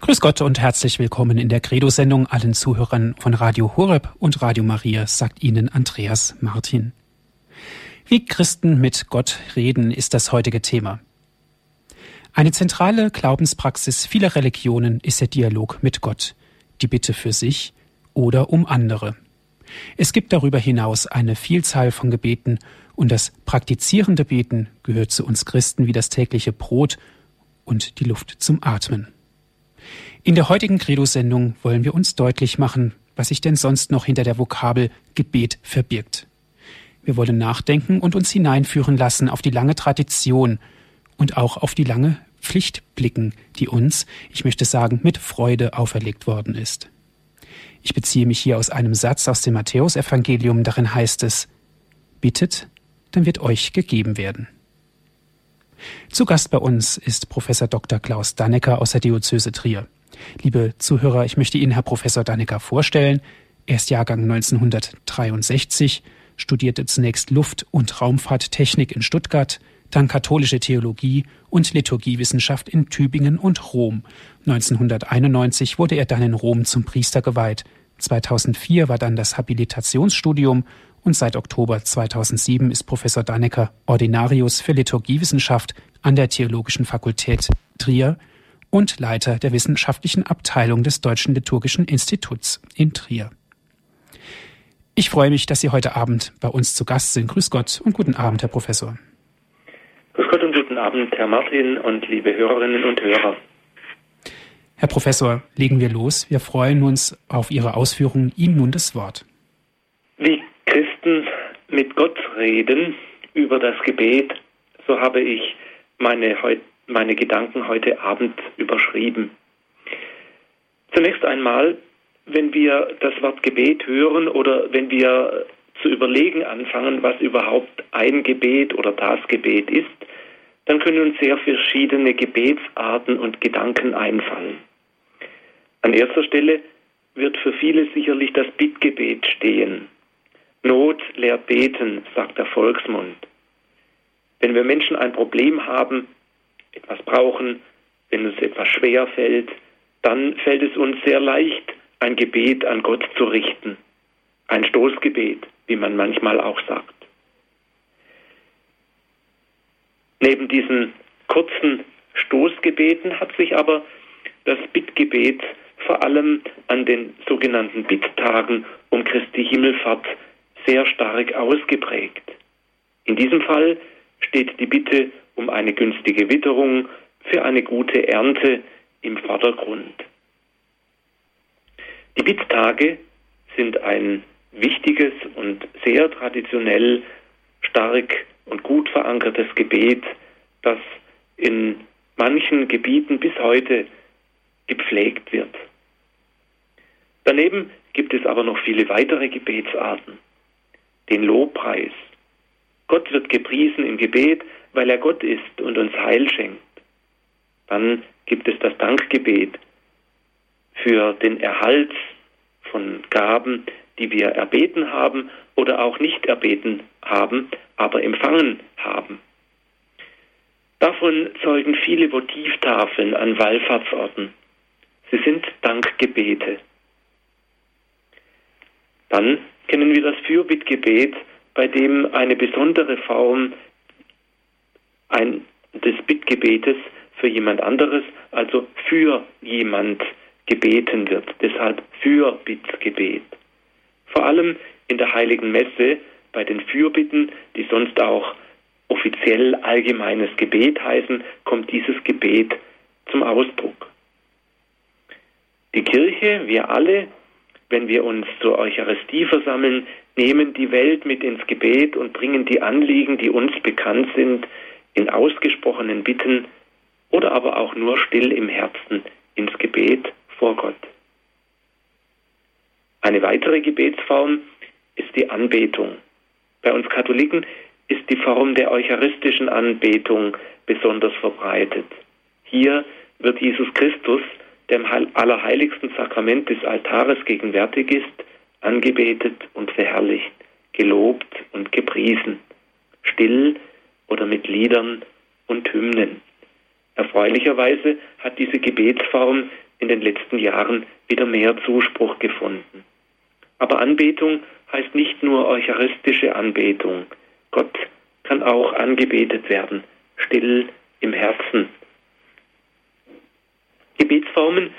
Grüß Gott und herzlich willkommen in der Credo-Sendung allen Zuhörern von Radio Horeb und Radio Maria, sagt Ihnen Andreas Martin. Wie Christen mit Gott reden, ist das heutige Thema. Eine zentrale Glaubenspraxis vieler Religionen ist der Dialog mit Gott, die Bitte für sich oder um andere. Es gibt darüber hinaus eine Vielzahl von Gebeten und das praktizierende Beten gehört zu uns Christen wie das tägliche Brot und die Luft zum Atmen. In der heutigen Credo-Sendung wollen wir uns deutlich machen, was sich denn sonst noch hinter der Vokabel Gebet verbirgt. Wir wollen nachdenken und uns hineinführen lassen auf die lange Tradition und auch auf die lange Pflicht blicken, die uns, ich möchte sagen, mit Freude auferlegt worden ist. Ich beziehe mich hier aus einem Satz aus dem Matthäusevangelium, darin heißt es, Bittet, dann wird euch gegeben werden. Zu Gast bei uns ist Professor Dr. Klaus Dannecker aus der Diözese Trier. Liebe Zuhörer, ich möchte Ihnen Herr Professor Dannecker vorstellen. Er ist Jahrgang 1963, studierte zunächst Luft- und Raumfahrttechnik in Stuttgart, dann katholische Theologie und Liturgiewissenschaft in Tübingen und Rom. 1991 wurde er dann in Rom zum Priester geweiht. 2004 war dann das Habilitationsstudium und seit Oktober 2007 ist Professor Dannecker Ordinarius für Liturgiewissenschaft an der Theologischen Fakultät Trier und Leiter der wissenschaftlichen Abteilung des Deutschen Liturgischen Instituts in Trier. Ich freue mich, dass Sie heute Abend bei uns zu Gast sind. Grüß Gott und guten Abend, Herr Professor. Grüß Gott und guten Abend, Herr Martin und liebe Hörerinnen und Hörer. Herr Professor, legen wir los. Wir freuen uns auf Ihre Ausführungen. Ihnen nun das Wort. Wie Christen mit Gott reden über das Gebet, so habe ich meine heute meine Gedanken heute Abend überschrieben. Zunächst einmal, wenn wir das Wort Gebet hören oder wenn wir zu überlegen anfangen, was überhaupt ein Gebet oder das Gebet ist, dann können uns sehr verschiedene Gebetsarten und Gedanken einfallen. An erster Stelle wird für viele sicherlich das Bittgebet stehen. Not lehrt beten, sagt der Volksmund. Wenn wir Menschen ein Problem haben, etwas brauchen, wenn uns etwas schwer fällt, dann fällt es uns sehr leicht, ein Gebet an Gott zu richten. Ein Stoßgebet, wie man manchmal auch sagt. Neben diesen kurzen Stoßgebeten hat sich aber das Bittgebet vor allem an den sogenannten Bitttagen um Christi Himmelfahrt sehr stark ausgeprägt. In diesem Fall steht die Bitte um eine günstige Witterung für eine gute Ernte im Vordergrund. Die Bitttage sind ein wichtiges und sehr traditionell stark und gut verankertes Gebet, das in manchen Gebieten bis heute gepflegt wird. Daneben gibt es aber noch viele weitere Gebetsarten. Den Lobpreis. Gott wird gepriesen im Gebet, weil er Gott ist und uns Heil schenkt. Dann gibt es das Dankgebet für den Erhalt von Gaben, die wir erbeten haben oder auch nicht erbeten haben, aber empfangen haben. Davon zeugen viele Votivtafeln an Wallfahrtsorten. Sie sind Dankgebete. Dann kennen wir das Fürbittgebet, bei dem eine besondere Form ein, des Bittgebetes für jemand anderes, also für jemand gebeten wird. Deshalb Fürbittgebet. Vor allem in der heiligen Messe bei den Fürbitten, die sonst auch offiziell allgemeines Gebet heißen, kommt dieses Gebet zum Ausdruck. Die Kirche, wir alle, wenn wir uns zur Eucharistie versammeln, nehmen die Welt mit ins Gebet und bringen die Anliegen, die uns bekannt sind, in ausgesprochenen Bitten oder aber auch nur still im Herzen ins Gebet vor Gott. Eine weitere Gebetsform ist die Anbetung. Bei uns Katholiken ist die Form der eucharistischen Anbetung besonders verbreitet. Hier wird Jesus Christus, der im allerheiligsten Sakrament des Altares gegenwärtig ist, angebetet und verherrlicht, gelobt und gepriesen. Still oder mit Liedern und Hymnen. Erfreulicherweise hat diese Gebetsform in den letzten Jahren wieder mehr Zuspruch gefunden. Aber Anbetung heißt nicht nur eucharistische Anbetung. Gott kann auch angebetet werden, still im Herzen. Gebetsformen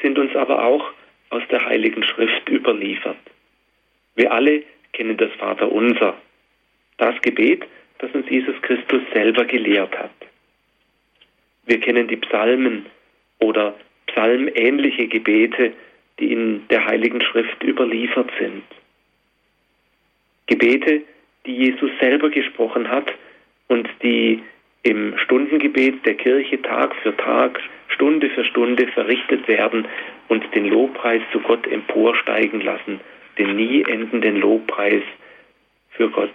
sind uns aber auch aus der Heiligen Schrift überliefert. Wir alle kennen das Vaterunser, das Gebet, das uns Jesus Christus selber gelehrt hat. Wir kennen die Psalmen oder psalmähnliche Gebete, die in der Heiligen Schrift überliefert sind. Gebete, die Jesus selber gesprochen hat und die im Stundengebet der Kirche Tag für Tag, Stunde für Stunde verrichtet werden und den Lobpreis zu Gott emporsteigen lassen, den nie endenden Lobpreis für Gott.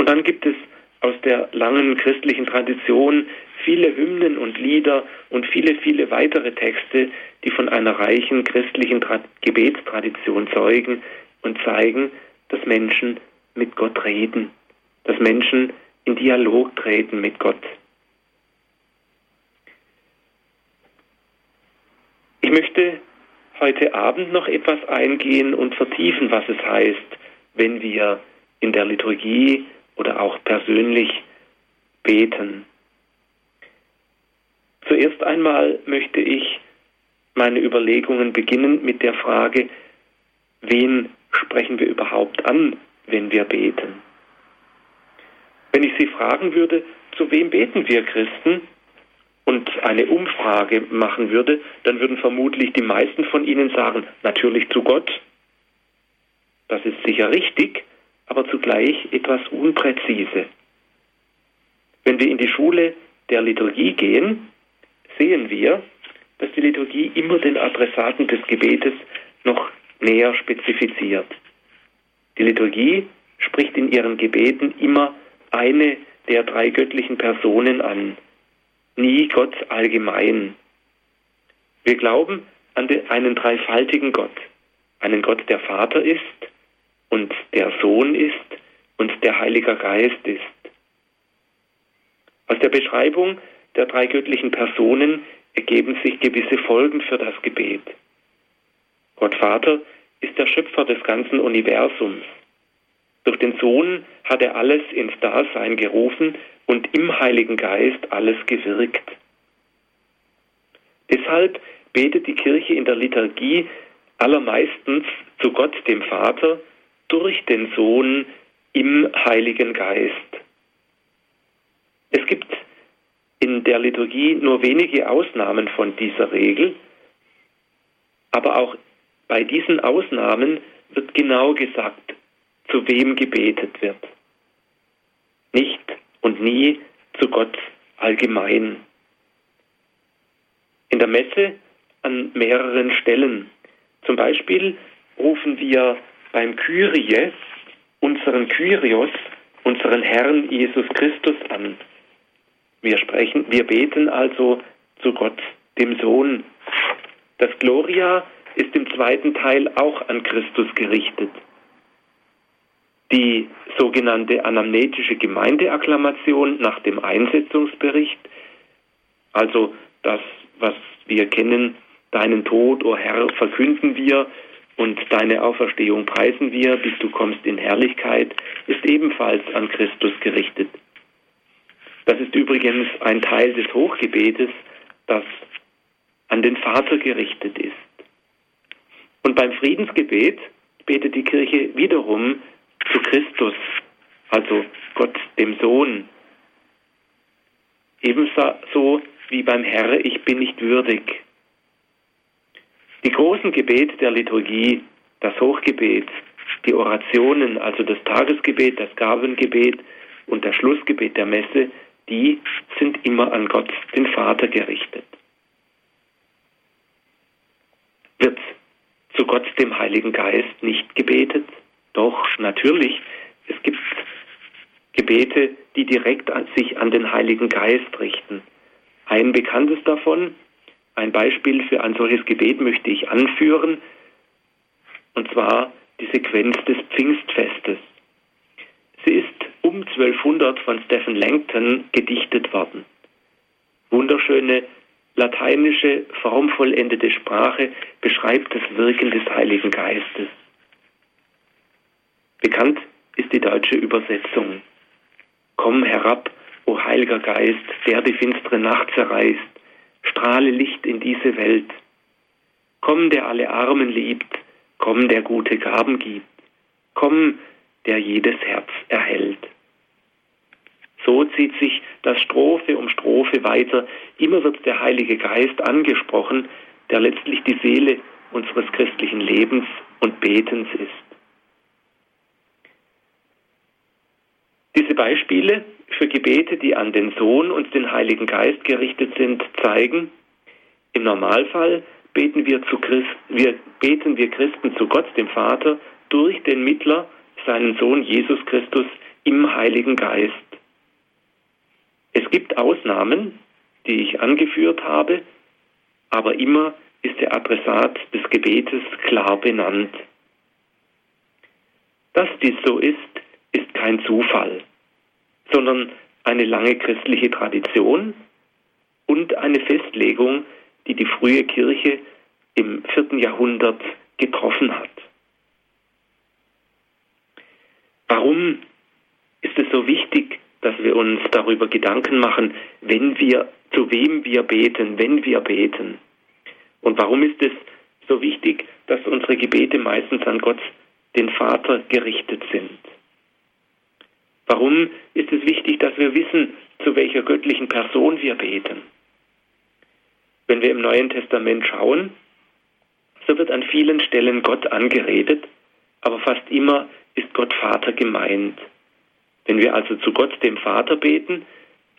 Und dann gibt es aus der langen christlichen Tradition viele Hymnen und Lieder und viele, viele weitere Texte, die von einer reichen christlichen Tra Gebetstradition zeugen und zeigen, dass Menschen mit Gott reden, dass Menschen in Dialog treten mit Gott. Ich möchte heute Abend noch etwas eingehen und vertiefen, was es heißt, wenn wir in der Liturgie oder auch persönlich beten. Zuerst einmal möchte ich meine Überlegungen beginnen mit der Frage, wen sprechen wir überhaupt an, wenn wir beten? Wenn ich Sie fragen würde, zu wem beten wir Christen und eine Umfrage machen würde, dann würden vermutlich die meisten von Ihnen sagen, natürlich zu Gott. Das ist sicher richtig, aber zugleich etwas unpräzise. Wenn wir in die Schule der Liturgie gehen, sehen wir, dass die Liturgie immer den Adressaten des Gebetes noch näher spezifiziert. Die Liturgie spricht in ihren Gebeten immer eine der drei göttlichen Personen an, nie Gott allgemein. Wir glauben an einen dreifaltigen Gott, einen Gott, der Vater ist und der Sohn ist und der Heilige Geist ist. Aus der Beschreibung der drei göttlichen Personen ergeben sich gewisse Folgen für das Gebet. Gott Vater ist der Schöpfer des ganzen Universums. Durch den Sohn hat er alles ins Dasein gerufen und im Heiligen Geist alles gewirkt. Deshalb betet die Kirche in der Liturgie allermeistens zu Gott dem Vater durch den Sohn im Heiligen Geist. Es gibt in der Liturgie nur wenige Ausnahmen von dieser Regel, aber auch bei diesen Ausnahmen wird genau gesagt, zu wem gebetet wird. Nicht und nie zu Gott allgemein. In der Messe an mehreren Stellen. Zum Beispiel rufen wir beim Kyrie unseren Kyrios, unseren Herrn Jesus Christus an. Wir sprechen, wir beten also zu Gott, dem Sohn. Das Gloria ist im zweiten Teil auch an Christus gerichtet. Die sogenannte anamnetische Gemeindeakklamation nach dem Einsetzungsbericht, also das, was wir kennen, deinen Tod, o oh Herr, verkünden wir und deine Auferstehung preisen wir, bis du kommst in Herrlichkeit, ist ebenfalls an Christus gerichtet. Das ist übrigens ein Teil des Hochgebetes, das an den Vater gerichtet ist. Und beim Friedensgebet betet die Kirche wiederum zu Christus, also Gott dem Sohn. Ebenso wie beim Herr, ich bin nicht würdig. Die großen Gebete der Liturgie, das Hochgebet, die Orationen, also das Tagesgebet, das Gabengebet und das Schlussgebet der Messe, die sind immer an Gott, den Vater, gerichtet. Wird zu Gott, dem Heiligen Geist, nicht gebetet? Doch, natürlich. Es gibt Gebete, die direkt an sich an den Heiligen Geist richten. Ein bekanntes davon, ein Beispiel für ein solches Gebet möchte ich anführen, und zwar die Sequenz des Pfingstfestes. Sie ist um 1200 von Stephen Langton gedichtet worden. Wunderschöne lateinische formvollendete Sprache beschreibt das Wirken des Heiligen Geistes. Bekannt ist die deutsche Übersetzung. Komm herab, o Heiliger Geist, der die finstere Nacht zerreißt, strahle Licht in diese Welt. Komm, der alle Armen liebt, komm, der gute Gaben gibt, komm, der jedes Herz erhält. So zieht sich das Strophe um Strophe weiter. Immer wird der Heilige Geist angesprochen, der letztlich die Seele unseres christlichen Lebens und Betens ist. Diese Beispiele für Gebete, die an den Sohn und den Heiligen Geist gerichtet sind, zeigen, im Normalfall beten wir, Christ, wir, beten wir Christen zu Gott, dem Vater, durch den Mittler, seinen Sohn Jesus Christus, im Heiligen Geist. Es gibt Ausnahmen, die ich angeführt habe, aber immer ist der Adressat des Gebetes klar benannt. Dass dies so ist, ist kein Zufall, sondern eine lange christliche Tradition und eine Festlegung, die die frühe Kirche im vierten Jahrhundert getroffen hat. Warum ist es so wichtig, dass wir uns darüber Gedanken machen, wenn wir, zu wem wir beten, wenn wir beten? Und warum ist es so wichtig, dass unsere Gebete meistens an Gott, den Vater, gerichtet sind? Warum ist es wichtig, dass wir wissen, zu welcher göttlichen Person wir beten? Wenn wir im Neuen Testament schauen, so wird an vielen Stellen Gott angeredet, aber fast immer ist Gott Vater gemeint. Wenn wir also zu Gott, dem Vater, beten,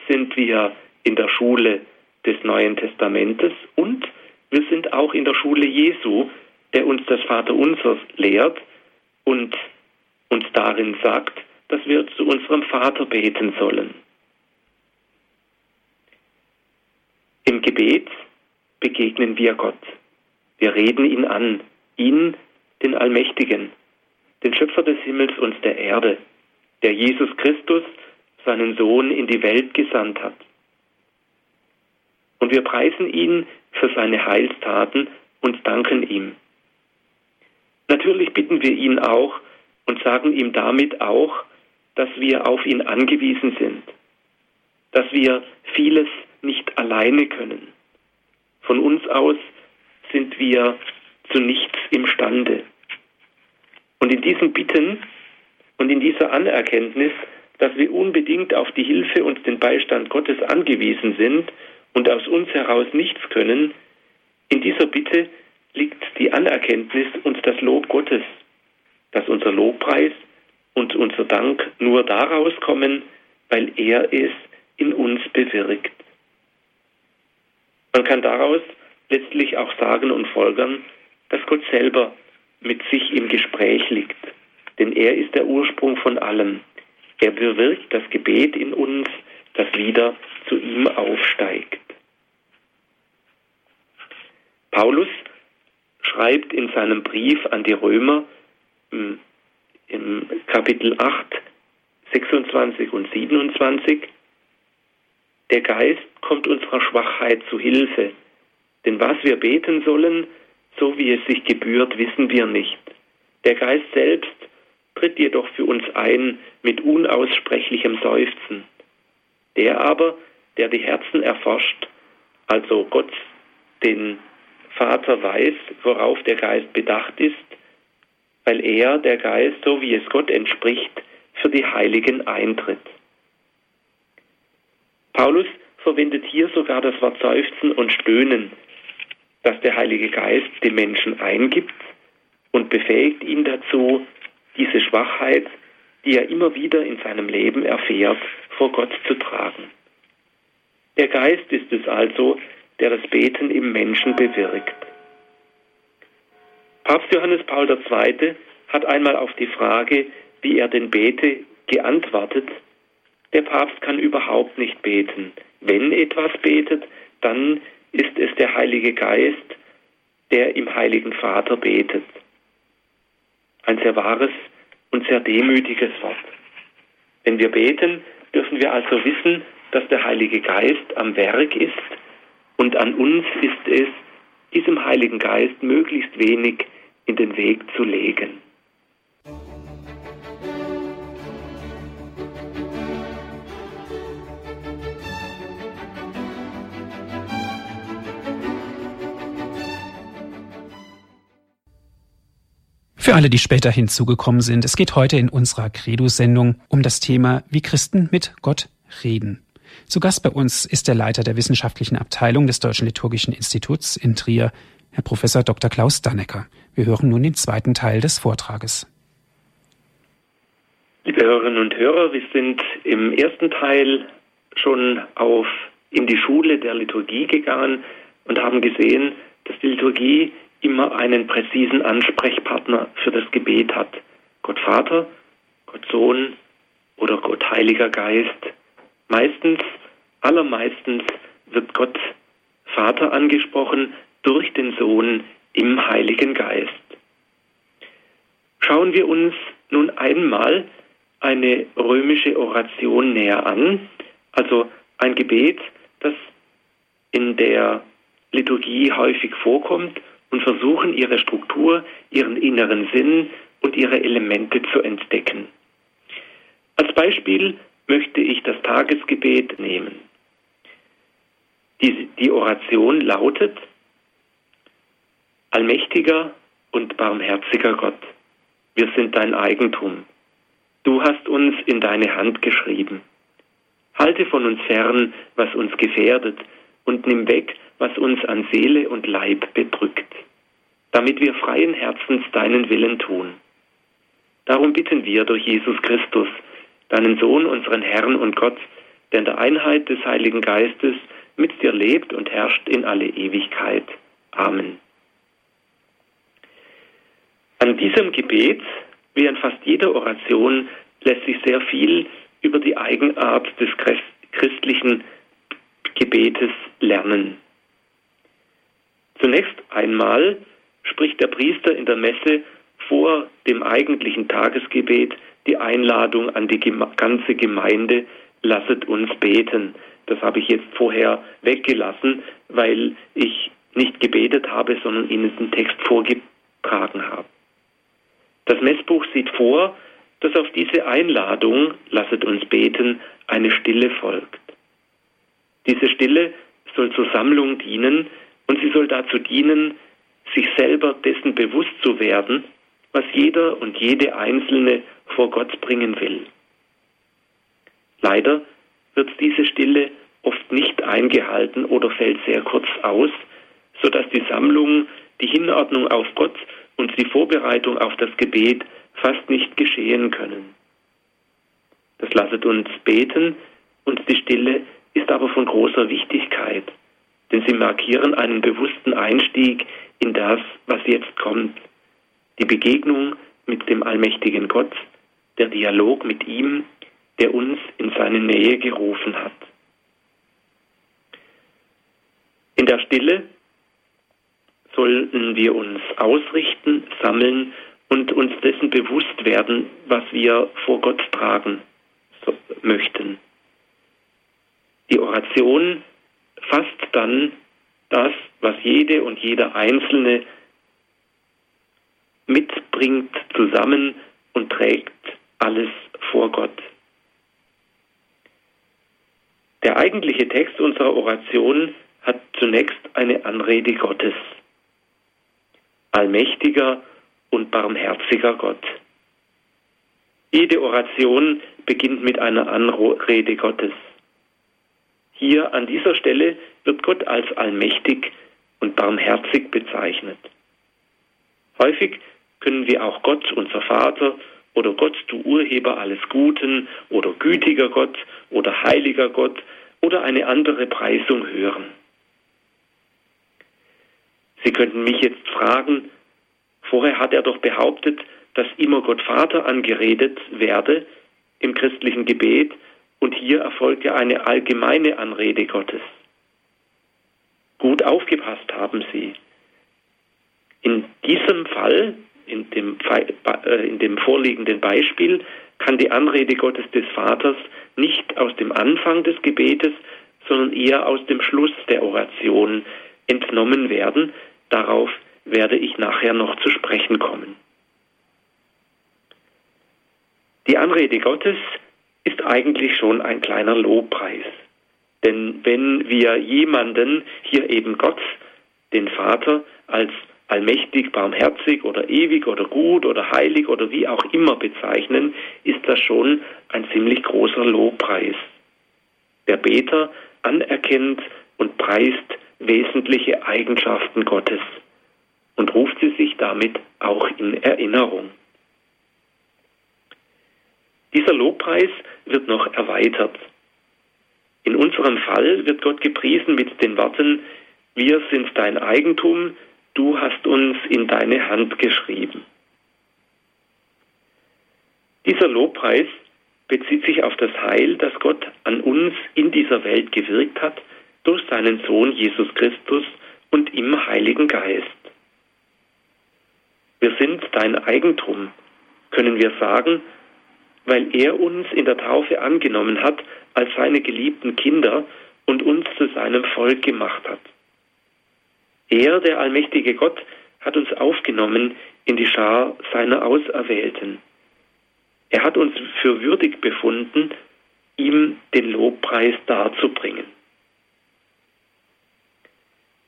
sind wir in der Schule des Neuen Testamentes und wir sind auch in der Schule Jesu, der uns das Vaterunser lehrt und uns darin sagt, dass wir zu unserem Vater beten sollen. Im Gebet begegnen wir Gott. Wir reden ihn an, ihn, den Allmächtigen, den Schöpfer des Himmels und der Erde, der Jesus Christus, seinen Sohn, in die Welt gesandt hat. Und wir preisen ihn für seine Heilstaten und danken ihm. Natürlich bitten wir ihn auch und sagen ihm damit auch, dass wir auf ihn angewiesen sind, dass wir vieles nicht alleine können. Von uns aus sind wir zu nichts imstande. Und in diesen Bitten und in dieser Anerkenntnis, dass wir unbedingt auf die Hilfe und den Beistand Gottes angewiesen sind und aus uns heraus nichts können, in dieser Bitte liegt die Anerkenntnis und das Lob Gottes, dass unser Lobpreis und unser Dank nur daraus kommen, weil er es in uns bewirkt. Man kann daraus letztlich auch sagen und folgern, dass Gott selber mit sich im Gespräch liegt. Denn er ist der Ursprung von allem. Er bewirkt das Gebet in uns, das wieder zu ihm aufsteigt. Paulus schreibt in seinem Brief an die Römer im Kapitel 8, 26 und 27, der Geist kommt unserer Schwachheit zu Hilfe, denn was wir beten sollen, so wie es sich gebührt, wissen wir nicht. Der Geist selbst tritt jedoch für uns ein mit unaussprechlichem Seufzen. Der aber, der die Herzen erforscht, also Gott, den Vater weiß, worauf der Geist bedacht ist, weil er, der Geist, so wie es Gott entspricht, für die Heiligen eintritt. Paulus verwendet hier sogar das Wort Seufzen und Stöhnen, das der Heilige Geist dem Menschen eingibt und befähigt ihn dazu, diese Schwachheit, die er immer wieder in seinem Leben erfährt, vor Gott zu tragen. Der Geist ist es also, der das Beten im Menschen bewirkt. Papst Johannes Paul II. hat einmal auf die Frage, wie er denn bete, geantwortet, der Papst kann überhaupt nicht beten. Wenn etwas betet, dann ist es der Heilige Geist, der im Heiligen Vater betet. Ein sehr wahres und sehr demütiges Wort. Wenn wir beten, dürfen wir also wissen, dass der Heilige Geist am Werk ist Und an uns ist es, diesem Heiligen Geist möglichst wenig in den Weg zu legen. Für alle, die später hinzugekommen sind, es geht heute in unserer Credo-Sendung um das Thema, wie Christen mit Gott reden. Zu Gast bei uns ist der Leiter der wissenschaftlichen Abteilung des Deutschen Liturgischen Instituts in Trier, Herr Professor Dr. Klaus Dannecker. Wir hören nun den zweiten Teil des Vortrages. Liebe Hörerinnen und Hörer, wir sind im ersten Teil schon auf in die Schule der Liturgie gegangen und haben gesehen, dass die Liturgie immer einen präzisen Ansprechpartner für das Gebet hat. Gott Vater, Gott Sohn oder Gott Heiliger Geist. Meistens, allermeistens wird Gott Vater angesprochen durch den Sohn im Heiligen Geist. Schauen wir uns nun einmal eine römische Oration näher an, also ein Gebet, das in der Liturgie häufig vorkommt und versuchen ihre Struktur, ihren inneren Sinn und ihre Elemente zu entdecken. Als Beispiel möchte ich das Tagesgebet nehmen. Die, die Oration lautet, Allmächtiger und barmherziger Gott, wir sind dein Eigentum. Du hast uns in deine Hand geschrieben. Halte von uns fern, was uns gefährdet, und nimm weg, was uns an Seele und Leib bedrückt, damit wir freien Herzens deinen Willen tun. Darum bitten wir durch Jesus Christus, deinen Sohn, unseren Herrn und Gott, der in der Einheit des Heiligen Geistes mit dir lebt und herrscht in alle Ewigkeit. Amen. An diesem Gebet, wie an fast jeder Oration, lässt sich sehr viel über die Eigenart des christlichen Gebetes lernen. Zunächst einmal spricht der Priester in der Messe vor dem eigentlichen Tagesgebet die Einladung an die ganze Gemeinde, lasset uns beten. Das habe ich jetzt vorher weggelassen, weil ich nicht gebetet habe, sondern Ihnen den Text vorgetragen habe. Das Messbuch sieht vor, dass auf diese Einladung, lasset uns beten, eine Stille folgt. Diese Stille soll zur Sammlung dienen und sie soll dazu dienen, sich selber dessen bewusst zu werden, was jeder und jede Einzelne vor Gott bringen will. Leider wird diese Stille oft nicht eingehalten oder fällt sehr kurz aus, sodass die Sammlung, die Hinordnung auf Gott und die Vorbereitung auf das Gebet fast nicht geschehen können. Das lasset uns beten und die Stille ist aber von großer Wichtigkeit, denn sie markieren einen bewussten Einstieg in das, was jetzt kommt. Die Begegnung mit dem allmächtigen Gott, der Dialog mit ihm, der uns in seine Nähe gerufen hat. In der Stille sollten wir uns ausrichten, sammeln und uns dessen bewusst werden, was wir vor Gott tragen möchten. Die Oration fasst dann das, was jede und jeder Einzelne mitbringt, zusammen und trägt alles vor Gott. Der eigentliche Text unserer Oration hat zunächst eine Anrede Gottes. Allmächtiger und barmherziger Gott. Jede Oration beginnt mit einer Anrede Gottes. Hier an dieser Stelle wird Gott als allmächtig und barmherzig bezeichnet. Häufig können wir auch Gott, unser Vater, oder Gott, du Urheber alles Guten, oder gütiger Gott, oder heiliger Gott, oder eine andere Preisung hören. Sie könnten mich jetzt fragen, vorher hat er doch behauptet, dass immer Gott Vater angeredet werde im christlichen Gebet und hier erfolgt ja eine allgemeine Anrede Gottes. Gut aufgepasst haben Sie. In diesem Fall, in dem, äh, in dem vorliegenden Beispiel, kann die Anrede Gottes des Vaters nicht aus dem Anfang des Gebetes, sondern eher aus dem Schluss der Oration entnommen werden. Darauf werde ich nachher noch zu sprechen kommen. Die Anrede Gottes ist eigentlich schon ein kleiner Lobpreis. Denn wenn wir jemanden, hier eben Gott, den Vater, als allmächtig, barmherzig oder ewig oder gut oder heilig oder wie auch immer bezeichnen, ist das schon ein ziemlich großer Lobpreis. Der Beter anerkennt und preist wesentliche Eigenschaften Gottes und ruft sie sich damit auch in Erinnerung. Dieser Lobpreis wird noch erweitert. In unserem Fall wird Gott gepriesen mit den Worten, wir sind dein Eigentum, du hast uns in deine Hand geschrieben. Dieser Lobpreis bezieht sich auf das Heil, das Gott an uns in dieser Welt gewirkt hat durch seinen Sohn Jesus Christus und im Heiligen Geist. Wir sind dein Eigentum, können wir sagen, weil er uns in der Taufe angenommen hat als seine geliebten Kinder und uns zu seinem Volk gemacht hat. Er, der allmächtige Gott, hat uns aufgenommen in die Schar seiner Auserwählten. Er hat uns für würdig befunden, ihm den Lobpreis darzubringen.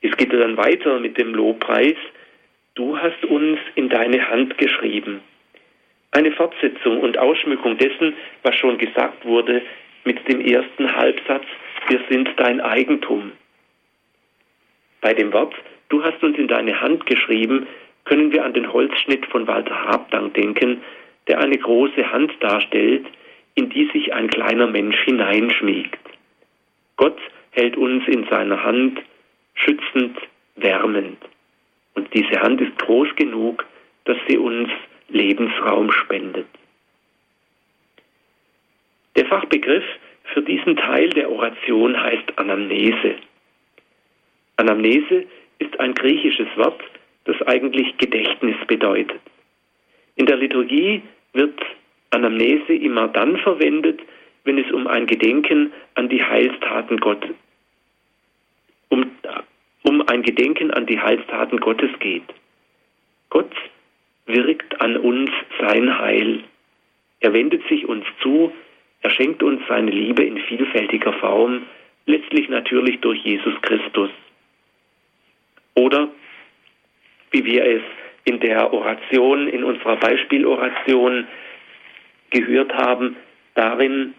Es geht dann weiter mit dem Lobpreis. Du hast uns in deine Hand geschrieben eine Fortsetzung und Ausschmückung dessen, was schon gesagt wurde mit dem ersten Halbsatz, wir sind dein Eigentum. Bei dem Wort, du hast uns in deine Hand geschrieben, können wir an den Holzschnitt von Walter Habdank denken, der eine große Hand darstellt, in die sich ein kleiner Mensch hineinschmiegt. Gott hält uns in seiner Hand schützend, wärmend. Und diese Hand ist groß genug, dass sie uns Lebensraum spendet. Der Fachbegriff für diesen Teil der Oration heißt Anamnese. Anamnese ist ein griechisches Wort, das eigentlich Gedächtnis bedeutet. In der Liturgie wird Anamnese immer dann verwendet, wenn es um ein Gedenken an die Heilstaten Gottes, um ein Gedenken an die Heilstaten Gottes geht. Gott wirkt an uns sein Heil. Er wendet sich uns zu, er schenkt uns seine Liebe in vielfältiger Form, letztlich natürlich durch Jesus Christus. Oder wie wir es in der Oration, in unserer Beispieloration gehört haben, darin,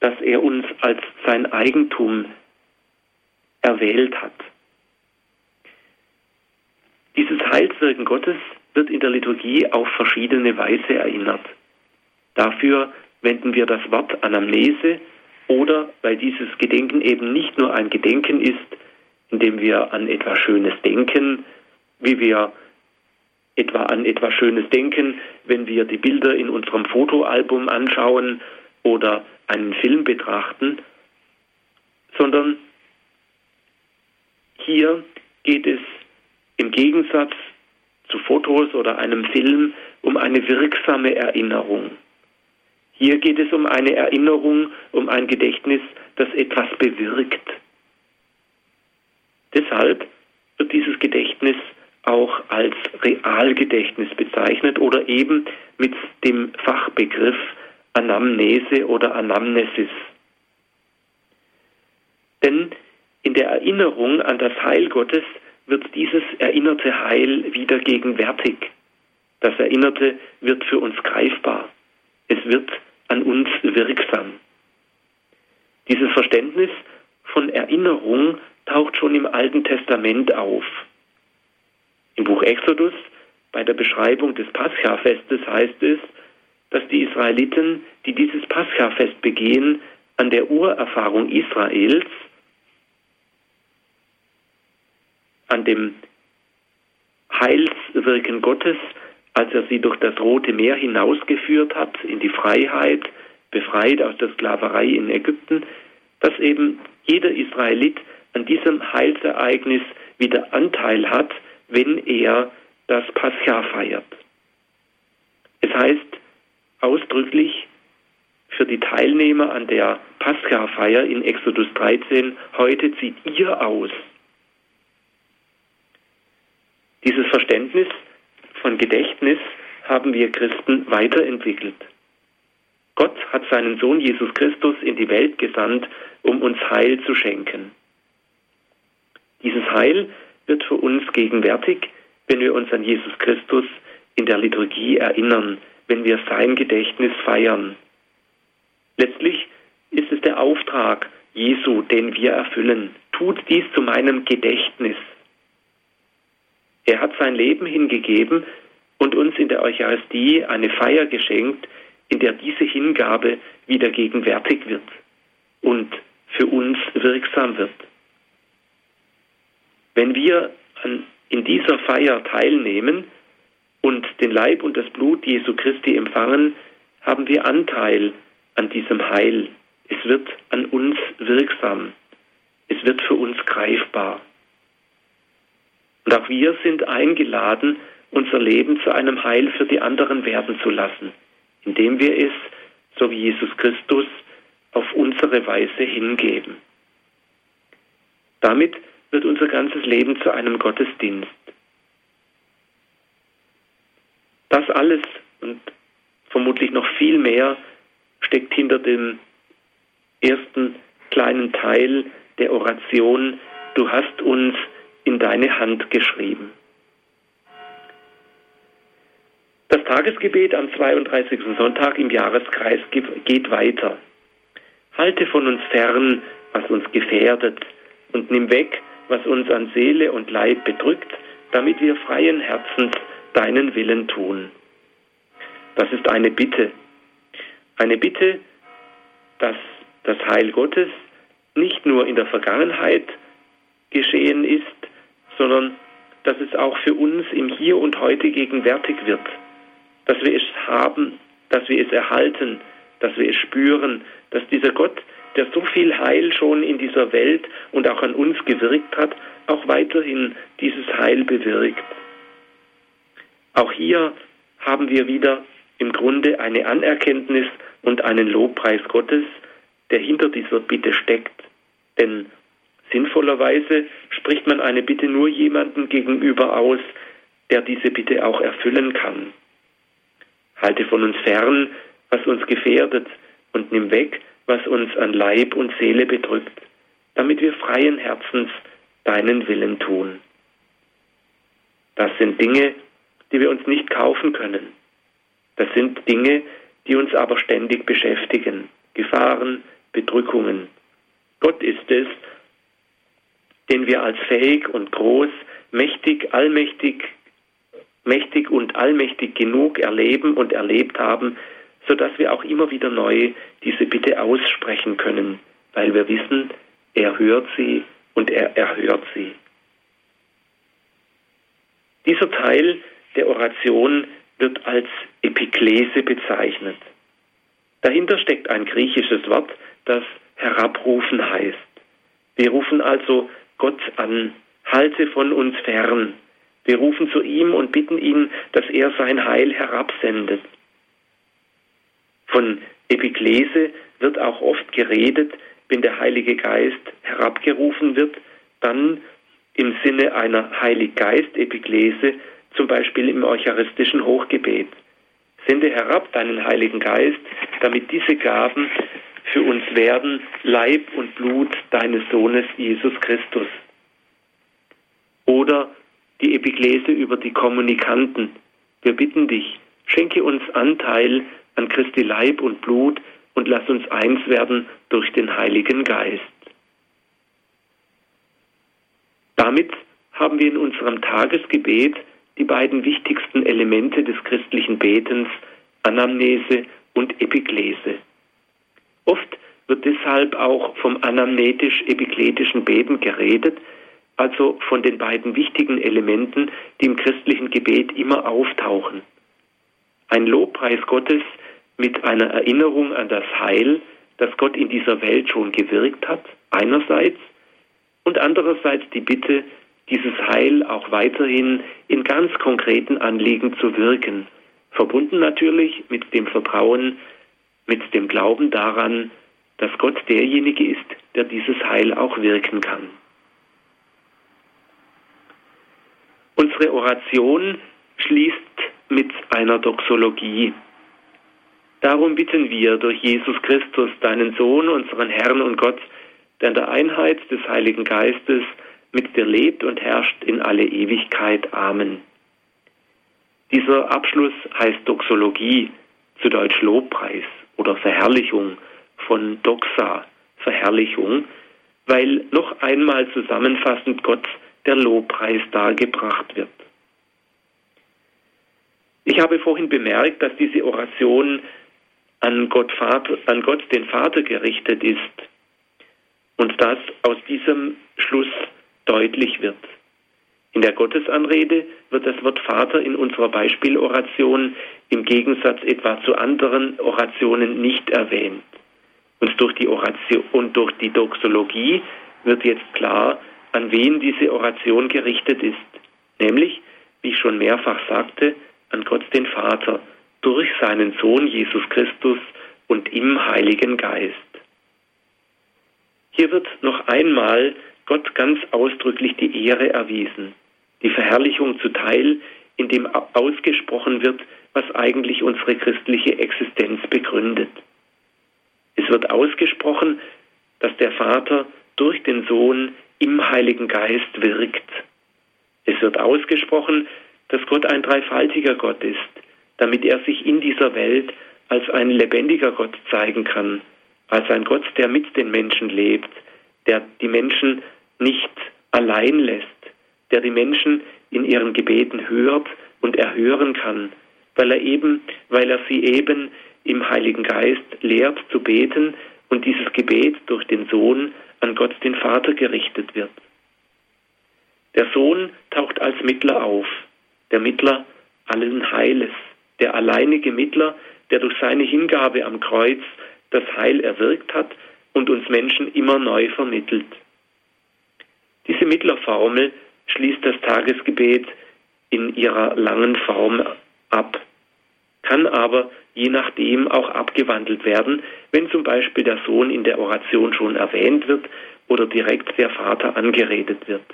dass er uns als sein Eigentum erwählt hat. Dieses Heilswirken Gottes wird in der Liturgie auf verschiedene Weise erinnert. Dafür wenden wir das Wort Anamnese oder weil dieses Gedenken eben nicht nur ein Gedenken ist, indem wir an etwas Schönes denken, wie wir etwa an etwas Schönes denken, wenn wir die Bilder in unserem Fotoalbum anschauen oder einen Film betrachten, sondern hier geht es im Gegensatz zu Fotos oder einem Film um eine wirksame Erinnerung. Hier geht es um eine Erinnerung, um ein Gedächtnis, das etwas bewirkt. Deshalb wird dieses Gedächtnis auch als Realgedächtnis bezeichnet oder eben mit dem Fachbegriff Anamnese oder Anamnesis. Denn in der Erinnerung an das Heil Gottes wird dieses erinnerte Heil wieder gegenwärtig. Das Erinnerte wird für uns greifbar. Es wird an uns wirksam. Dieses Verständnis von Erinnerung taucht schon im Alten Testament auf. Im Buch Exodus, bei der Beschreibung des Pascha-Festes heißt es, dass die Israeliten, die dieses Pascha-Fest begehen, an der Urerfahrung Israels an dem Heilswirken Gottes, als er sie durch das Rote Meer hinausgeführt hat in die Freiheit, befreit aus der Sklaverei in Ägypten, dass eben jeder Israelit an diesem Heilsereignis wieder Anteil hat, wenn er das Pascha feiert. Es heißt ausdrücklich, für die Teilnehmer an der Pascha-Feier in Exodus 13, heute zieht ihr aus. Dieses Verständnis von Gedächtnis haben wir Christen weiterentwickelt. Gott hat seinen Sohn Jesus Christus in die Welt gesandt, um uns Heil zu schenken. Dieses Heil wird für uns gegenwärtig, wenn wir uns an Jesus Christus in der Liturgie erinnern, wenn wir sein Gedächtnis feiern. Letztlich ist es der Auftrag Jesu, den wir erfüllen. Tut dies zu meinem Gedächtnis. Er hat sein Leben hingegeben und uns in der Eucharistie eine Feier geschenkt, in der diese Hingabe wieder gegenwärtig wird und für uns wirksam wird. Wenn wir an, in dieser Feier teilnehmen und den Leib und das Blut Jesu Christi empfangen, haben wir Anteil an diesem Heil. Es wird an uns wirksam. Es wird für uns greifbar. Und auch wir sind eingeladen, unser Leben zu einem Heil für die anderen werden zu lassen, indem wir es, so wie Jesus Christus, auf unsere Weise hingeben. Damit wird unser ganzes Leben zu einem Gottesdienst. Das alles und vermutlich noch viel mehr steckt hinter dem ersten kleinen Teil der Oration, du hast uns in deine Hand geschrieben. Das Tagesgebet am 32. Sonntag im Jahreskreis geht weiter. Halte von uns fern, was uns gefährdet, und nimm weg, was uns an Seele und Leib bedrückt, damit wir freien Herzens deinen Willen tun. Das ist eine Bitte. Eine Bitte, dass das Heil Gottes nicht nur in der Vergangenheit geschehen ist, sondern dass es auch für uns im Hier und Heute gegenwärtig wird, dass wir es haben, dass wir es erhalten, dass wir es spüren, dass dieser Gott der so viel Heil schon in dieser Welt und auch an uns gewirkt hat, auch weiterhin dieses Heil bewirkt. Auch hier haben wir wieder im Grunde eine Anerkenntnis und einen Lobpreis Gottes, der hinter dieser Bitte steckt. Denn sinnvollerweise spricht man eine Bitte nur jemandem gegenüber aus, der diese Bitte auch erfüllen kann. Halte von uns fern, was uns gefährdet, und nimm weg, was uns an Leib und Seele bedrückt, damit wir freien Herzens deinen Willen tun. Das sind Dinge, die wir uns nicht kaufen können. Das sind Dinge, die uns aber ständig beschäftigen. Gefahren, Bedrückungen. Gott ist es, den wir als fähig und groß, mächtig, allmächtig, mächtig und allmächtig genug erleben und erlebt haben, sodass wir auch immer wieder neu diese Bitte aussprechen können, weil wir wissen, er hört sie und er erhört sie. Dieser Teil der Oration wird als Epiklese bezeichnet. Dahinter steckt ein griechisches Wort, das herabrufen heißt. Wir rufen also Gott an, halte von uns fern. Wir rufen zu ihm und bitten ihn, dass er sein Heil herabsendet. Von Epiklese wird auch oft geredet, wenn der Heilige Geist herabgerufen wird, dann im Sinne einer Heiliggeist-Epiklese, zum Beispiel im eucharistischen Hochgebet. Sende herab deinen Heiligen Geist, damit diese Gaben für uns werden Leib und Blut deines Sohnes Jesus Christus. Oder die Epiklese über die Kommunikanten. Wir bitten dich, schenke uns Anteil an Christi Leib und Blut und lass uns eins werden durch den Heiligen Geist. Damit haben wir in unserem Tagesgebet die beiden wichtigsten Elemente des christlichen Betens, Anamnese und Epiklese. Oft wird deshalb auch vom anamnetisch-epikletischen Beten geredet, also von den beiden wichtigen Elementen, die im christlichen Gebet immer auftauchen. Ein Lobpreis Gottes mit einer Erinnerung an das Heil, das Gott in dieser Welt schon gewirkt hat, einerseits, und andererseits die Bitte, dieses Heil auch weiterhin in ganz konkreten Anliegen zu wirken, verbunden natürlich mit dem Vertrauen, mit dem Glauben daran, dass Gott derjenige ist, der dieses Heil auch wirken kann. Unsere Oration schließt mit einer Doxologie. Darum bitten wir durch Jesus Christus, deinen Sohn, unseren Herrn und Gott, der in der Einheit des Heiligen Geistes mit dir lebt und herrscht in alle Ewigkeit. Amen. Dieser Abschluss heißt Doxologie, zu Deutsch Lobpreis oder Verherrlichung von Doxa, Verherrlichung, weil noch einmal zusammenfassend Gott der Lobpreis dargebracht wird. Ich habe vorhin bemerkt, dass diese Oration an Gott, Vater, an Gott den Vater gerichtet ist und das aus diesem Schluss deutlich wird. In der Gottesanrede wird das Wort Vater in unserer Beispieloration im Gegensatz etwa zu anderen Orationen nicht erwähnt. Und durch die Oration und durch die Doxologie wird jetzt klar, an wen diese Oration gerichtet ist, nämlich, wie ich schon mehrfach sagte, an Gott den Vater durch seinen Sohn Jesus Christus und im Heiligen Geist. Hier wird noch einmal Gott ganz ausdrücklich die Ehre erwiesen, die Verherrlichung zuteil, indem ausgesprochen wird, was eigentlich unsere christliche Existenz begründet. Es wird ausgesprochen, dass der Vater durch den Sohn im Heiligen Geist wirkt. Es wird ausgesprochen, dass Gott ein dreifaltiger Gott ist, damit er sich in dieser Welt als ein lebendiger Gott zeigen kann, als ein Gott, der mit den Menschen lebt, der die Menschen nicht allein lässt, der die Menschen in ihren Gebeten hört und erhören kann, weil er eben, weil er sie eben im Heiligen Geist lehrt zu beten und dieses Gebet durch den Sohn an Gott den Vater gerichtet wird. Der Sohn taucht als Mittler auf, der Mittler allen Heiles, der alleinige Mittler, der durch seine Hingabe am Kreuz das Heil erwirkt hat und uns Menschen immer neu vermittelt. Diese Mittlerformel schließt das Tagesgebet in ihrer langen Form ab, kann aber je nachdem auch abgewandelt werden, wenn zum Beispiel der Sohn in der Oration schon erwähnt wird oder direkt der Vater angeredet wird.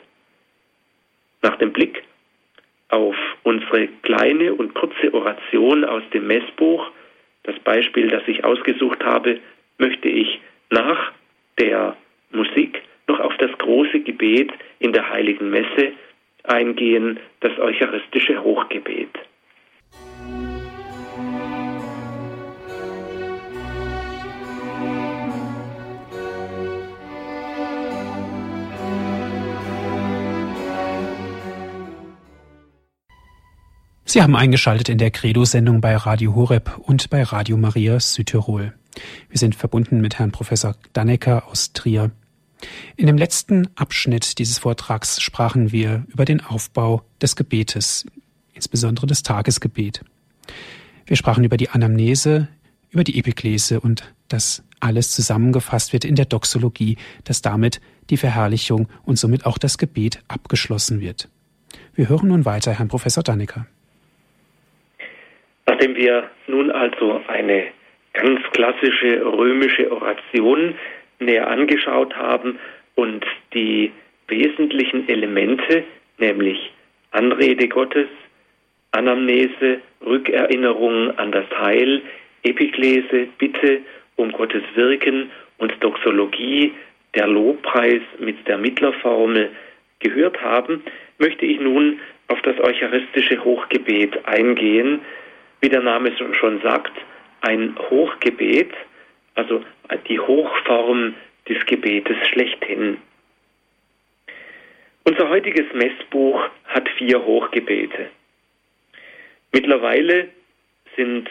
Nach dem Blick auf unsere kleine und kurze Oration aus dem Messbuch, das Beispiel, das ich ausgesucht habe, möchte ich nach der Musik noch auf das große Gebet in der heiligen Messe eingehen, das eucharistische Hochgebet. Sie haben eingeschaltet in der Credo-Sendung bei Radio Horeb und bei Radio Maria Südtirol. Wir sind verbunden mit Herrn Professor Dannecker aus Trier. In dem letzten Abschnitt dieses Vortrags sprachen wir über den Aufbau des Gebetes, insbesondere des Tagesgebet. Wir sprachen über die Anamnese, über die Epiklese und dass alles zusammengefasst wird in der Doxologie, dass damit die Verherrlichung und somit auch das Gebet abgeschlossen wird. Wir hören nun weiter Herrn Professor Dannecker. Nachdem wir nun also eine ganz klassische römische Oration näher angeschaut haben und die wesentlichen Elemente, nämlich Anrede Gottes, Anamnese, Rückerinnerung an das Heil, Epiklese, Bitte um Gottes Wirken und Doxologie, der Lobpreis mit der Mittlerformel gehört haben, möchte ich nun auf das eucharistische Hochgebet eingehen, wie der Name schon sagt, ein Hochgebet, also die Hochform des Gebetes schlechthin. Unser heutiges Messbuch hat vier Hochgebete. Mittlerweile sind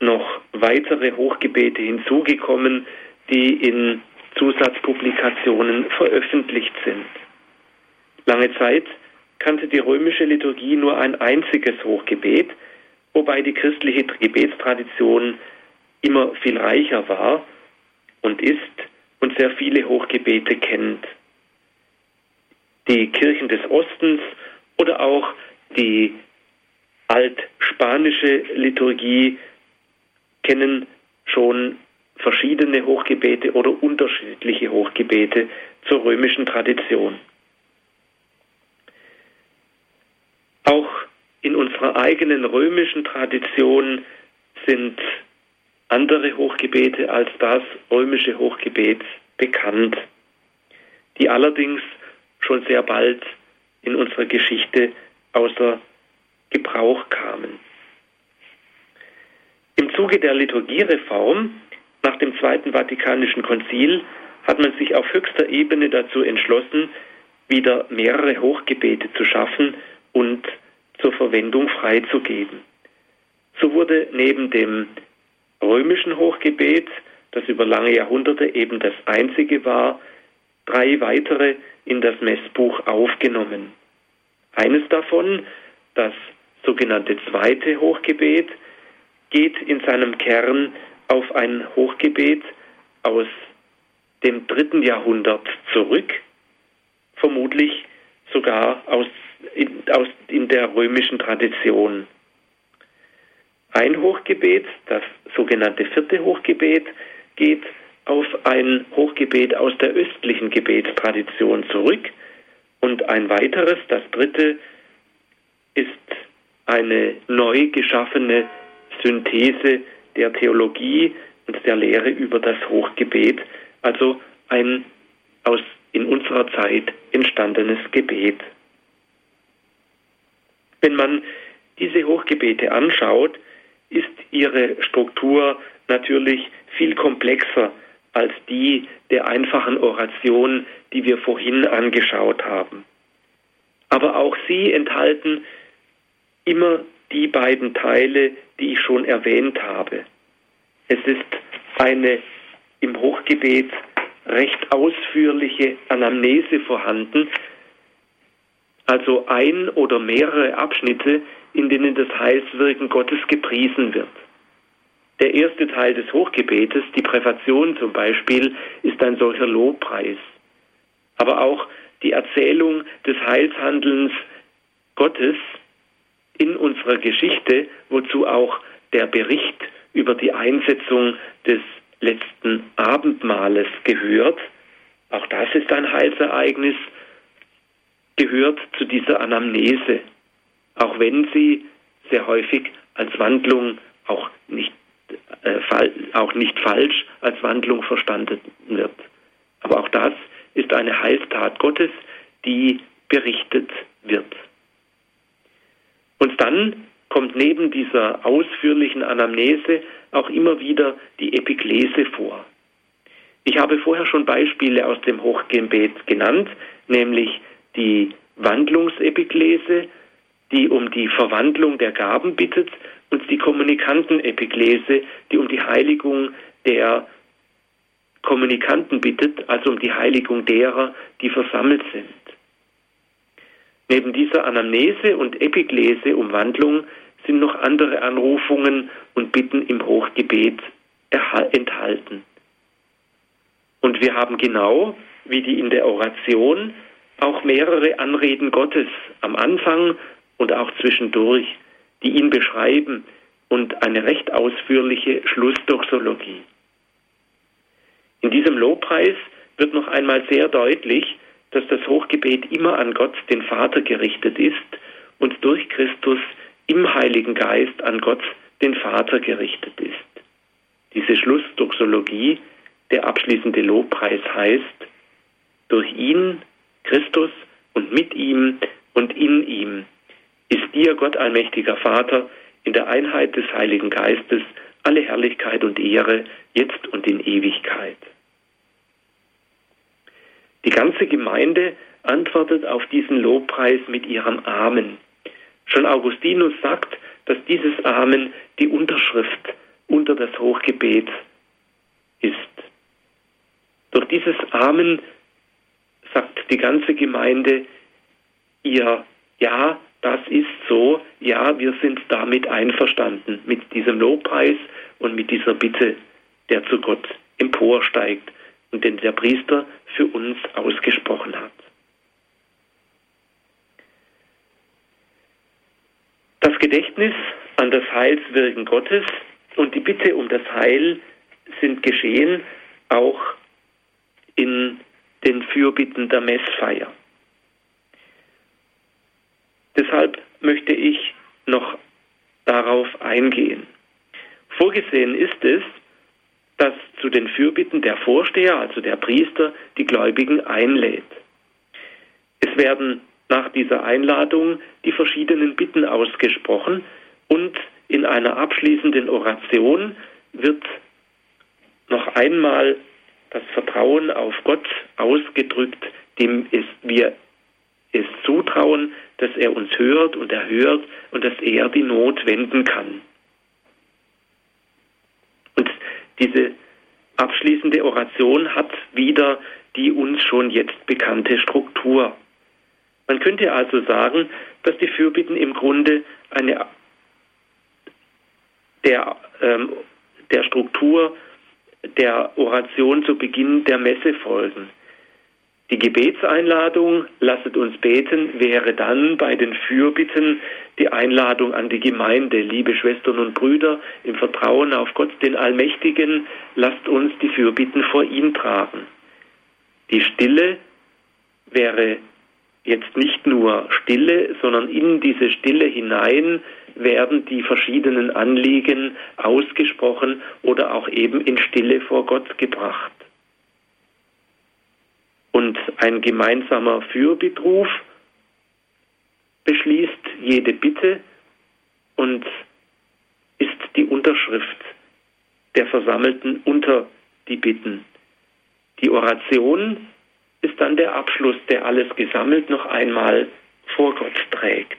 noch weitere Hochgebete hinzugekommen, die in Zusatzpublikationen veröffentlicht sind. Lange Zeit kannte die römische Liturgie nur ein einziges Hochgebet, wobei die christliche Gebetstradition immer viel reicher war und ist und sehr viele Hochgebete kennt. Die Kirchen des Ostens oder auch die altspanische Liturgie kennen schon verschiedene Hochgebete oder unterschiedliche Hochgebete zur römischen Tradition. Auch in unserer eigenen römischen Tradition sind andere Hochgebete als das römische Hochgebet bekannt, die allerdings schon sehr bald in unserer Geschichte außer Gebrauch kamen. Im Zuge der Liturgiereform nach dem Zweiten Vatikanischen Konzil hat man sich auf höchster Ebene dazu entschlossen, wieder mehrere Hochgebete zu schaffen und zur Verwendung freizugeben. So wurde neben dem römischen Hochgebet, das über lange Jahrhunderte eben das einzige war, drei weitere in das Messbuch aufgenommen. Eines davon, das sogenannte zweite Hochgebet, geht in seinem Kern auf ein Hochgebet aus dem dritten Jahrhundert zurück, vermutlich sogar aus in, aus, in der römischen Tradition. Ein Hochgebet, das sogenannte vierte Hochgebet, geht auf ein Hochgebet aus der östlichen Gebetstradition zurück und ein weiteres, das dritte, ist eine neu geschaffene Synthese der Theologie und der Lehre über das Hochgebet, also ein aus in unserer Zeit entstandenes Gebet. Wenn man diese Hochgebete anschaut, ist ihre Struktur natürlich viel komplexer als die der einfachen Oration, die wir vorhin angeschaut haben. Aber auch sie enthalten immer die beiden Teile, die ich schon erwähnt habe. Es ist eine im Hochgebet recht ausführliche Anamnese vorhanden, also ein oder mehrere Abschnitte, in denen das Heilswirken Gottes gepriesen wird. Der erste Teil des Hochgebetes, die Präfation zum Beispiel, ist ein solcher Lobpreis. Aber auch die Erzählung des Heilshandelns Gottes in unserer Geschichte, wozu auch der Bericht über die Einsetzung des letzten Abendmahles gehört. Auch das ist ein Heilsereignis, gehört zu dieser Anamnese, auch wenn sie sehr häufig als Wandlung auch nicht, äh, auch nicht falsch als Wandlung verstanden wird. Aber auch das ist eine Heilstat Gottes, die berichtet wird. Und dann kommt neben dieser ausführlichen Anamnese auch immer wieder die Epiklese vor. Ich habe vorher schon Beispiele aus dem Hochgebet genannt, nämlich die Wandlungsepiklese, die um die Verwandlung der Gaben bittet, und die Kommunikantenepiklese, die um die Heiligung der Kommunikanten bittet, also um die Heiligung derer, die versammelt sind. Neben dieser Anamnese und Epiklese um Wandlung sind noch andere Anrufungen und Bitten im Hochgebet enthalten. Und wir haben genau, wie die in der Oration, auch mehrere Anreden Gottes am Anfang und auch zwischendurch, die ihn beschreiben und eine recht ausführliche Schlussdoxologie. In diesem Lobpreis wird noch einmal sehr deutlich, dass das Hochgebet immer an Gott, den Vater, gerichtet ist und durch Christus im Heiligen Geist an Gott, den Vater, gerichtet ist. Diese Schlussdoxologie, der abschließende Lobpreis heißt, durch ihn Christus und mit ihm und in ihm ist dir, Gott allmächtiger Vater, in der Einheit des Heiligen Geistes alle Herrlichkeit und Ehre, jetzt und in Ewigkeit. Die ganze Gemeinde antwortet auf diesen Lobpreis mit ihrem Amen. Schon Augustinus sagt, dass dieses Amen die Unterschrift unter das Hochgebet ist. Durch dieses Amen sagt die ganze Gemeinde ihr Ja, das ist so, ja, wir sind damit einverstanden, mit diesem Lobpreis und mit dieser Bitte, der zu Gott emporsteigt und den der Priester für uns ausgesprochen hat. Das Gedächtnis an das Heilswirken Gottes und die Bitte um das Heil sind geschehen, auch in den Fürbitten der Messfeier. Deshalb möchte ich noch darauf eingehen. Vorgesehen ist es, dass zu den Fürbitten der Vorsteher, also der Priester, die Gläubigen einlädt. Es werden nach dieser Einladung die verschiedenen Bitten ausgesprochen und in einer abschließenden Oration wird noch einmal das Vertrauen auf Gott ausgedrückt, dem wir es zutrauen, dass er uns hört und erhört und dass er die Not wenden kann. Und diese abschließende Oration hat wieder die uns schon jetzt bekannte Struktur. Man könnte also sagen, dass die Fürbitten im Grunde eine der, ähm, der Struktur der Oration zu Beginn der Messe folgen. Die Gebetseinladung, lasset uns beten, wäre dann bei den Fürbitten die Einladung an die Gemeinde, liebe Schwestern und Brüder, im Vertrauen auf Gott, den Allmächtigen, lasst uns die Fürbitten vor ihn tragen. Die Stille wäre jetzt nicht nur Stille, sondern in diese Stille hinein werden die verschiedenen Anliegen ausgesprochen oder auch eben in Stille vor Gott gebracht. Ein gemeinsamer Fürbittruf beschließt jede Bitte und ist die Unterschrift der Versammelten unter die Bitten. Die Oration ist dann der Abschluss, der alles gesammelt noch einmal vor Gott trägt.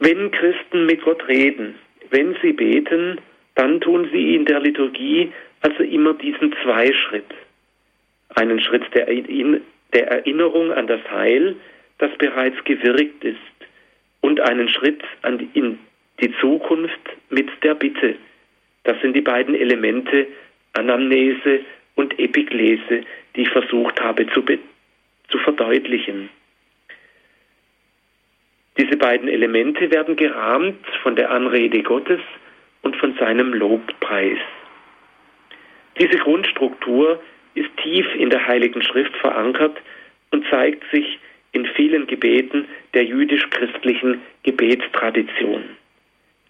Wenn Christen mit Gott reden, wenn sie beten, dann tun sie in der Liturgie also immer diesen Zweischritt. Einen Schritt der, der Erinnerung an das Heil, das bereits gewirkt ist, und einen Schritt an in die Zukunft mit der Bitte. Das sind die beiden Elemente Anamnese und Epiklese, die ich versucht habe zu, zu verdeutlichen. Diese beiden Elemente werden gerahmt von der Anrede Gottes und von seinem Lobpreis. Diese Grundstruktur ist tief in der Heiligen Schrift verankert und zeigt sich in vielen Gebeten der jüdisch-christlichen Gebetstradition.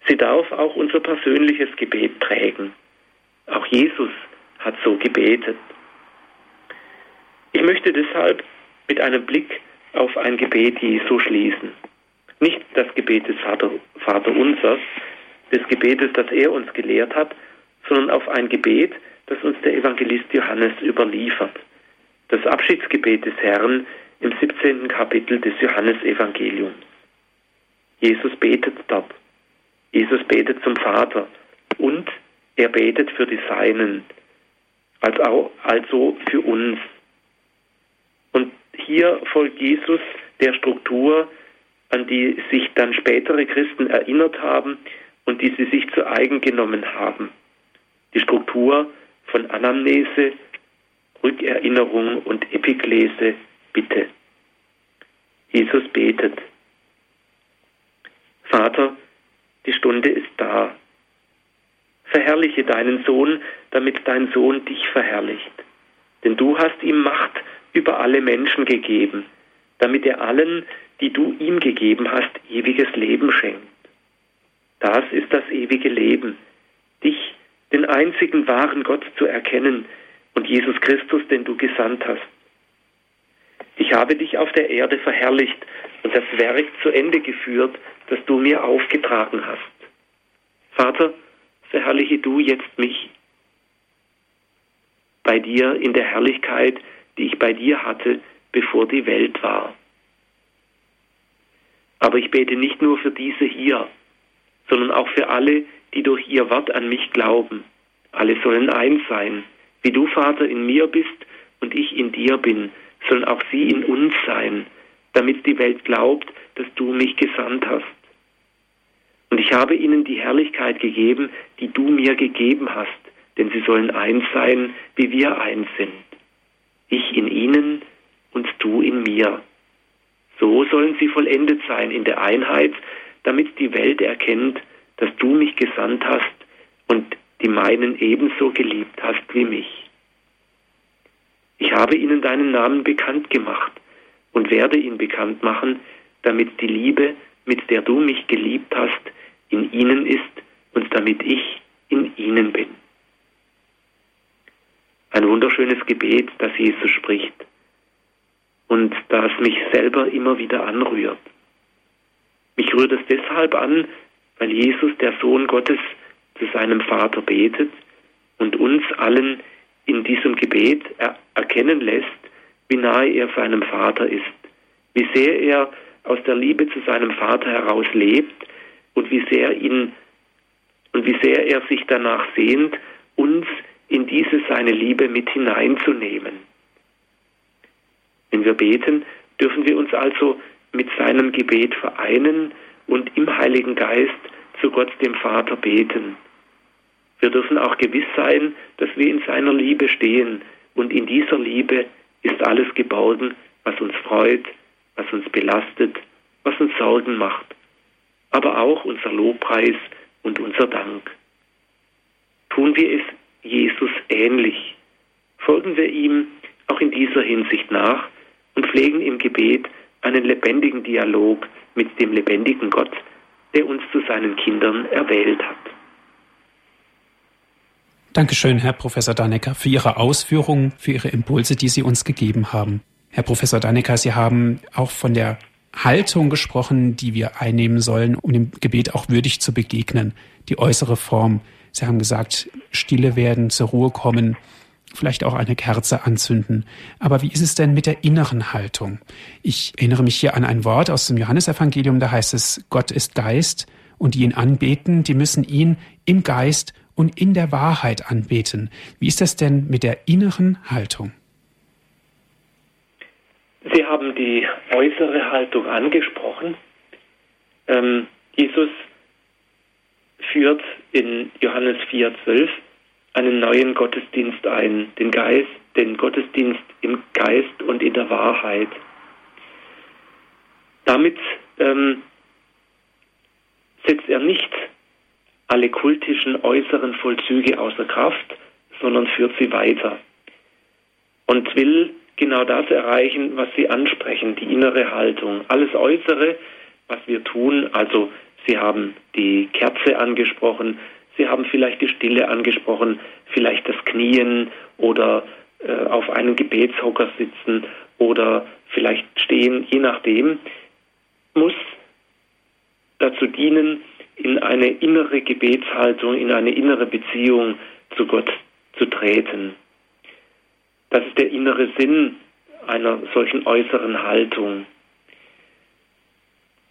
Sie darf auch unser persönliches Gebet prägen. Auch Jesus hat so gebetet. Ich möchte deshalb mit einem Blick auf ein Gebet Jesu schließen. Nicht das Gebet des Vater, Vater Unsers, des Gebetes, das er uns gelehrt hat, sondern auf ein Gebet, das uns der Evangelist Johannes überliefert. Das Abschiedsgebet des Herrn im 17. Kapitel des Johannesevangeliums. Jesus betet dort. Jesus betet zum Vater und er betet für die Seinen, also, für uns. Und hier folgt Jesus der Struktur, an die sich dann spätere Christen erinnert haben und die sie sich zu eigen genommen haben. Die Struktur von Anamnese, Rückerinnerung und Epiklese, Bitte. Jesus betet. Vater, die Stunde ist da. Verherrliche deinen Sohn, damit dein Sohn dich verherrlicht. Denn du hast ihm Macht über alle Menschen gegeben, damit er allen, die du ihm gegeben hast, ewiges Leben schenkt. Das ist das ewige Leben, dich, den einzigen wahren Gott zu erkennen und Jesus Christus, den du gesandt hast. Ich habe dich auf der Erde verherrlicht und das Werk zu Ende geführt, das du mir aufgetragen hast. Vater, verherrliche du jetzt mich bei dir in der Herrlichkeit, die ich bei dir hatte, bevor die Welt war. Aber ich bete nicht nur für diese hier, sondern auch für alle, die durch ihr Wort an mich glauben. Alle sollen eins sein. Wie du, Vater, in mir bist und ich in dir bin, sollen auch sie in uns sein, damit die Welt glaubt, dass du mich gesandt hast. Und ich habe ihnen die Herrlichkeit gegeben, die du mir gegeben hast, denn sie sollen eins sein, wie wir eins sind. Ich in ihnen und du in mir. So sollen sie vollendet sein in der Einheit, damit die Welt erkennt, dass du mich gesandt hast und die meinen ebenso geliebt hast wie mich. Ich habe ihnen deinen Namen bekannt gemacht und werde ihn bekannt machen, damit die Liebe, mit der du mich geliebt hast, in ihnen ist und damit ich in ihnen bin. Ein wunderschönes Gebet, das Jesus spricht und das mich selber immer wieder anrührt. Mich rührt es deshalb an, weil Jesus, der Sohn Gottes, zu seinem Vater betet und uns allen in diesem Gebet er erkennen lässt, wie nahe er seinem Vater ist, wie sehr er aus der Liebe zu seinem Vater heraus lebt und wie sehr ihn und wie sehr er sich danach sehnt, uns in diese seine Liebe mit hineinzunehmen. Wenn wir beten, dürfen wir uns also mit seinem Gebet vereinen und im Heiligen Geist zu Gott dem Vater beten. Wir dürfen auch gewiss sein, dass wir in seiner Liebe stehen und in dieser Liebe ist alles geborgen, was uns freut, was uns belastet, was uns Sorgen macht, aber auch unser Lobpreis und unser Dank. Tun wir es Jesus ähnlich, folgen wir ihm auch in dieser Hinsicht nach und pflegen im Gebet einen lebendigen Dialog mit dem lebendigen Gott, der uns zu seinen Kindern erwählt hat. Dankeschön, Herr Professor Dannecker, für Ihre Ausführungen, für Ihre Impulse, die Sie uns gegeben haben. Herr Professor Dannecker, Sie haben auch von der Haltung gesprochen, die wir einnehmen sollen, um dem Gebet auch würdig zu begegnen, die äußere Form. Sie haben gesagt, stille werden, zur Ruhe kommen, vielleicht auch eine Kerze anzünden. Aber wie ist es denn mit der inneren Haltung? Ich erinnere mich hier an ein Wort aus dem Johannesevangelium, da heißt es, Gott ist Geist und die ihn anbeten, die müssen ihn im Geist und in der Wahrheit anbeten. Wie ist das denn mit der inneren Haltung? Sie haben die äußere Haltung angesprochen. Ähm, Jesus führt in Johannes 4,12 einen neuen Gottesdienst ein, den Geist, den Gottesdienst im Geist und in der Wahrheit. Damit ähm, setzt er nicht alle kultischen äußeren Vollzüge außer Kraft, sondern führt sie weiter und will genau das erreichen, was Sie ansprechen, die innere Haltung. Alles Äußere, was wir tun, also Sie haben die Kerze angesprochen, Sie haben vielleicht die Stille angesprochen, vielleicht das Knien oder äh, auf einem Gebetshocker sitzen oder vielleicht stehen, je nachdem, muss dazu dienen, in eine innere Gebetshaltung, in eine innere Beziehung zu Gott zu treten. Das ist der innere Sinn einer solchen äußeren Haltung.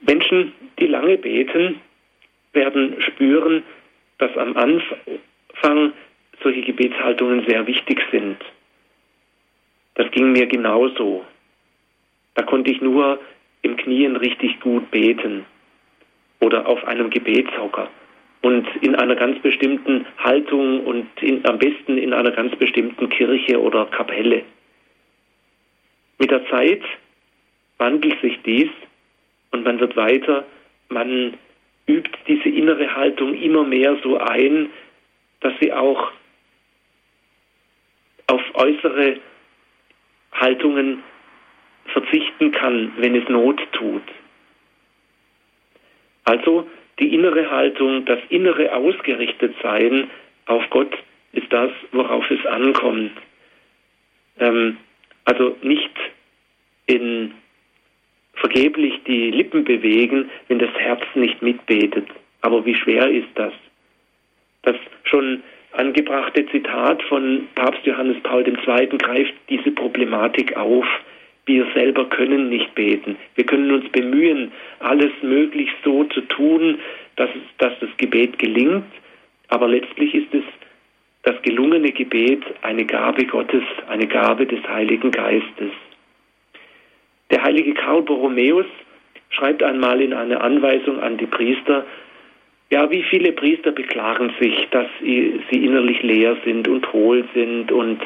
Menschen, die lange beten, werden spüren, dass am Anfang solche Gebetshaltungen sehr wichtig sind. Das ging mir genauso. Da konnte ich nur im Knien richtig gut beten oder auf einem Gebetshocker und in einer ganz bestimmten Haltung und in, am besten in einer ganz bestimmten Kirche oder Kapelle. Mit der Zeit wandelt sich dies und man wird weiter, man übt diese innere Haltung immer mehr so ein, dass sie auch auf äußere Haltungen verzichten kann, wenn es Not tut. Also die innere Haltung, das innere Ausgerichtetsein auf Gott ist das, worauf es ankommt. Ähm, also nicht in vergeblich die Lippen bewegen, wenn das Herz nicht mitbetet. Aber wie schwer ist das? Das schon angebrachte Zitat von Papst Johannes Paul II. greift diese Problematik auf. Wir selber können nicht beten. Wir können uns bemühen, alles möglichst so zu tun, dass, dass das Gebet gelingt. Aber letztlich ist es das gelungene Gebet eine Gabe Gottes, eine Gabe des Heiligen Geistes. Der heilige Karl Borromäus schreibt einmal in einer Anweisung an die Priester, ja, wie viele Priester beklagen sich, dass sie innerlich leer sind und hohl sind und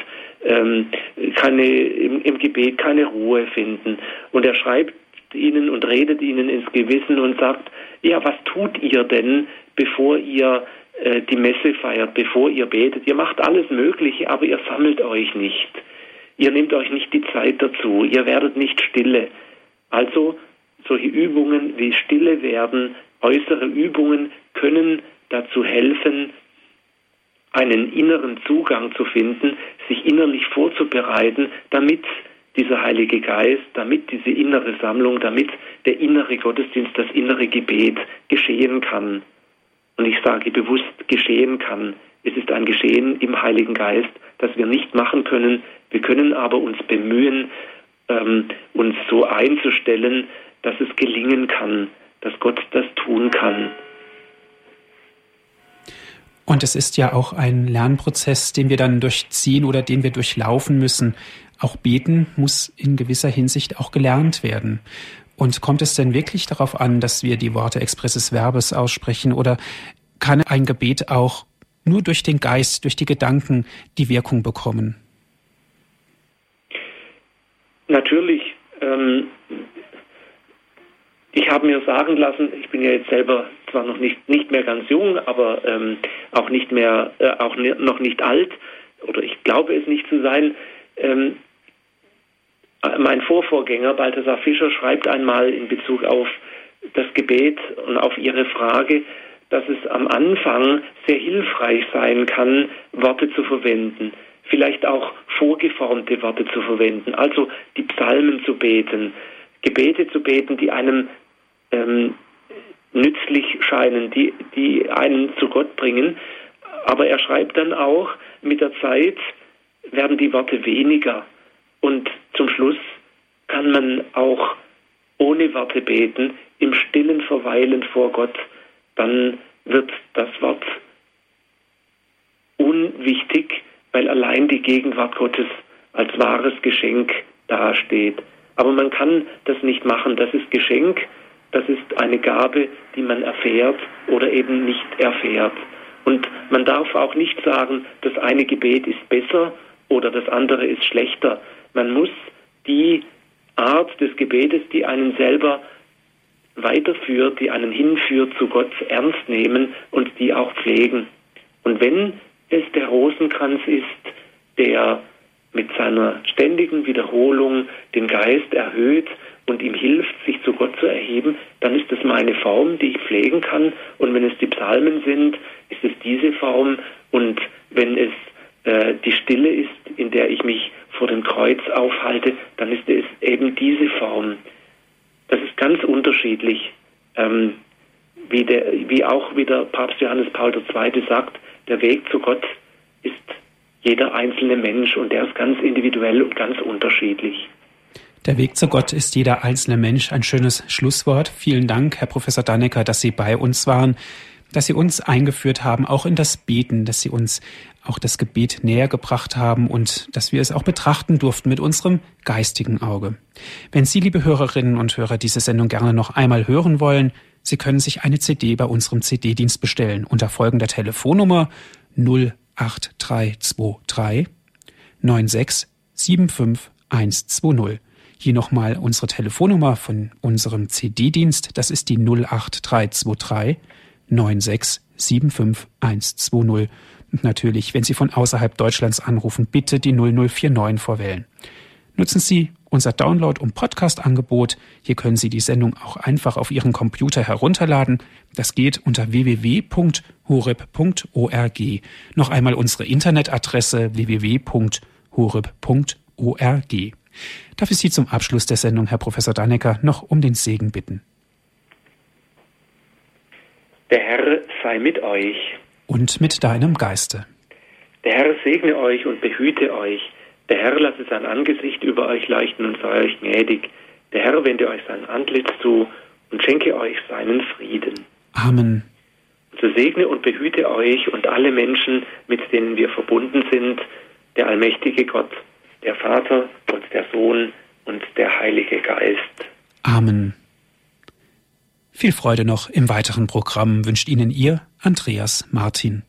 ähm, keine, im, im Gebet keine Ruhe finden. Und er schreibt ihnen und redet ihnen ins Gewissen und sagt, ja, was tut ihr denn, bevor ihr äh, die Messe feiert, bevor ihr betet? Ihr macht alles Mögliche, aber ihr sammelt euch nicht. Ihr nehmt euch nicht die Zeit dazu, ihr werdet nicht stille. Also solche Übungen wie stille werden, äußere Übungen können dazu helfen, einen inneren Zugang zu finden, sich innerlich vorzubereiten, damit dieser Heilige Geist, damit diese innere Sammlung, damit der innere Gottesdienst, das innere Gebet geschehen kann. Und ich sage bewusst geschehen kann. Es ist ein Geschehen im Heiligen Geist, das wir nicht machen können. Wir können aber uns bemühen, ähm, uns so einzustellen, dass es gelingen kann, dass Gott das tun kann. Und es ist ja auch ein Lernprozess, den wir dann durchziehen oder den wir durchlaufen müssen. Auch beten muss in gewisser Hinsicht auch gelernt werden. Und kommt es denn wirklich darauf an, dass wir die Worte expresses Verbes aussprechen oder kann ein Gebet auch nur durch den Geist, durch die Gedanken die Wirkung bekommen? Natürlich. Ähm, ich habe mir sagen lassen, ich bin ja jetzt selber zwar noch nicht, nicht mehr ganz jung, aber ähm, auch nicht mehr, äh, auch noch nicht alt, oder ich glaube es nicht zu sein. Ähm, mein Vorvorgänger Balthasar Fischer schreibt einmal in Bezug auf das Gebet und auf Ihre Frage, dass es am Anfang sehr hilfreich sein kann, Worte zu verwenden, vielleicht auch vorgeformte Worte zu verwenden, also die Psalmen zu beten, Gebete zu beten, die einem ähm, nützlich scheinen, die, die einen zu Gott bringen. Aber er schreibt dann auch, mit der Zeit werden die Worte weniger. Und zum Schluss kann man auch ohne Worte beten, im stillen Verweilen vor Gott, dann wird das Wort unwichtig, weil allein die Gegenwart Gottes als wahres Geschenk dasteht. Aber man kann das nicht machen, das ist Geschenk das ist eine Gabe, die man erfährt oder eben nicht erfährt. Und man darf auch nicht sagen, das eine Gebet ist besser oder das andere ist schlechter. Man muss die Art des Gebetes, die einen selber weiterführt, die einen hinführt zu Gott, ernst nehmen und die auch pflegen. Und wenn es der Rosenkranz ist, der mit seiner ständigen Wiederholung den Geist erhöht und ihm hilft, sich zu Gott zu erheben, dann ist es meine Form, die ich pflegen kann. Und wenn es die Psalmen sind, ist es diese Form. Und wenn es äh, die Stille ist, in der ich mich vor dem Kreuz aufhalte, dann ist es eben diese Form. Das ist ganz unterschiedlich. Ähm, wie, der, wie auch wieder Papst Johannes Paul II. sagt, der Weg zu Gott ist jeder einzelne Mensch und der ist ganz individuell und ganz unterschiedlich. Der Weg zu Gott ist jeder einzelne Mensch. Ein schönes Schlusswort. Vielen Dank, Herr Professor Dannecker, dass Sie bei uns waren, dass Sie uns eingeführt haben, auch in das Beten, dass Sie uns auch das Gebet näher gebracht haben und dass wir es auch betrachten durften mit unserem geistigen Auge. Wenn Sie, liebe Hörerinnen und Hörer, diese Sendung gerne noch einmal hören wollen, Sie können sich eine CD bei unserem CD-Dienst bestellen unter folgender Telefonnummer 08323 96 75 120. Hier nochmal unsere Telefonnummer von unserem CD-Dienst. Das ist die 08323 9675120. Und natürlich, wenn Sie von außerhalb Deutschlands anrufen, bitte die 0049 vorwählen. Nutzen Sie unser Download- und Podcast-Angebot. Hier können Sie die Sendung auch einfach auf Ihren Computer herunterladen. Das geht unter www.horeb.org. Noch einmal unsere Internetadresse www.horeb.org. Darf ich Sie zum Abschluss der Sendung, Herr Professor Dannecker, noch um den Segen bitten? Der Herr sei mit euch. Und mit deinem Geiste. Der Herr segne euch und behüte euch. Der Herr lasse sein Angesicht über euch leuchten und sei euch gnädig. Der Herr wende euch sein Antlitz zu und schenke euch seinen Frieden. Amen. Und so segne und behüte euch und alle Menschen, mit denen wir verbunden sind, der allmächtige Gott, der Vater und der Sohn und der Heilige Geist. Amen. Viel Freude noch im weiteren Programm wünscht Ihnen Ihr Andreas Martin.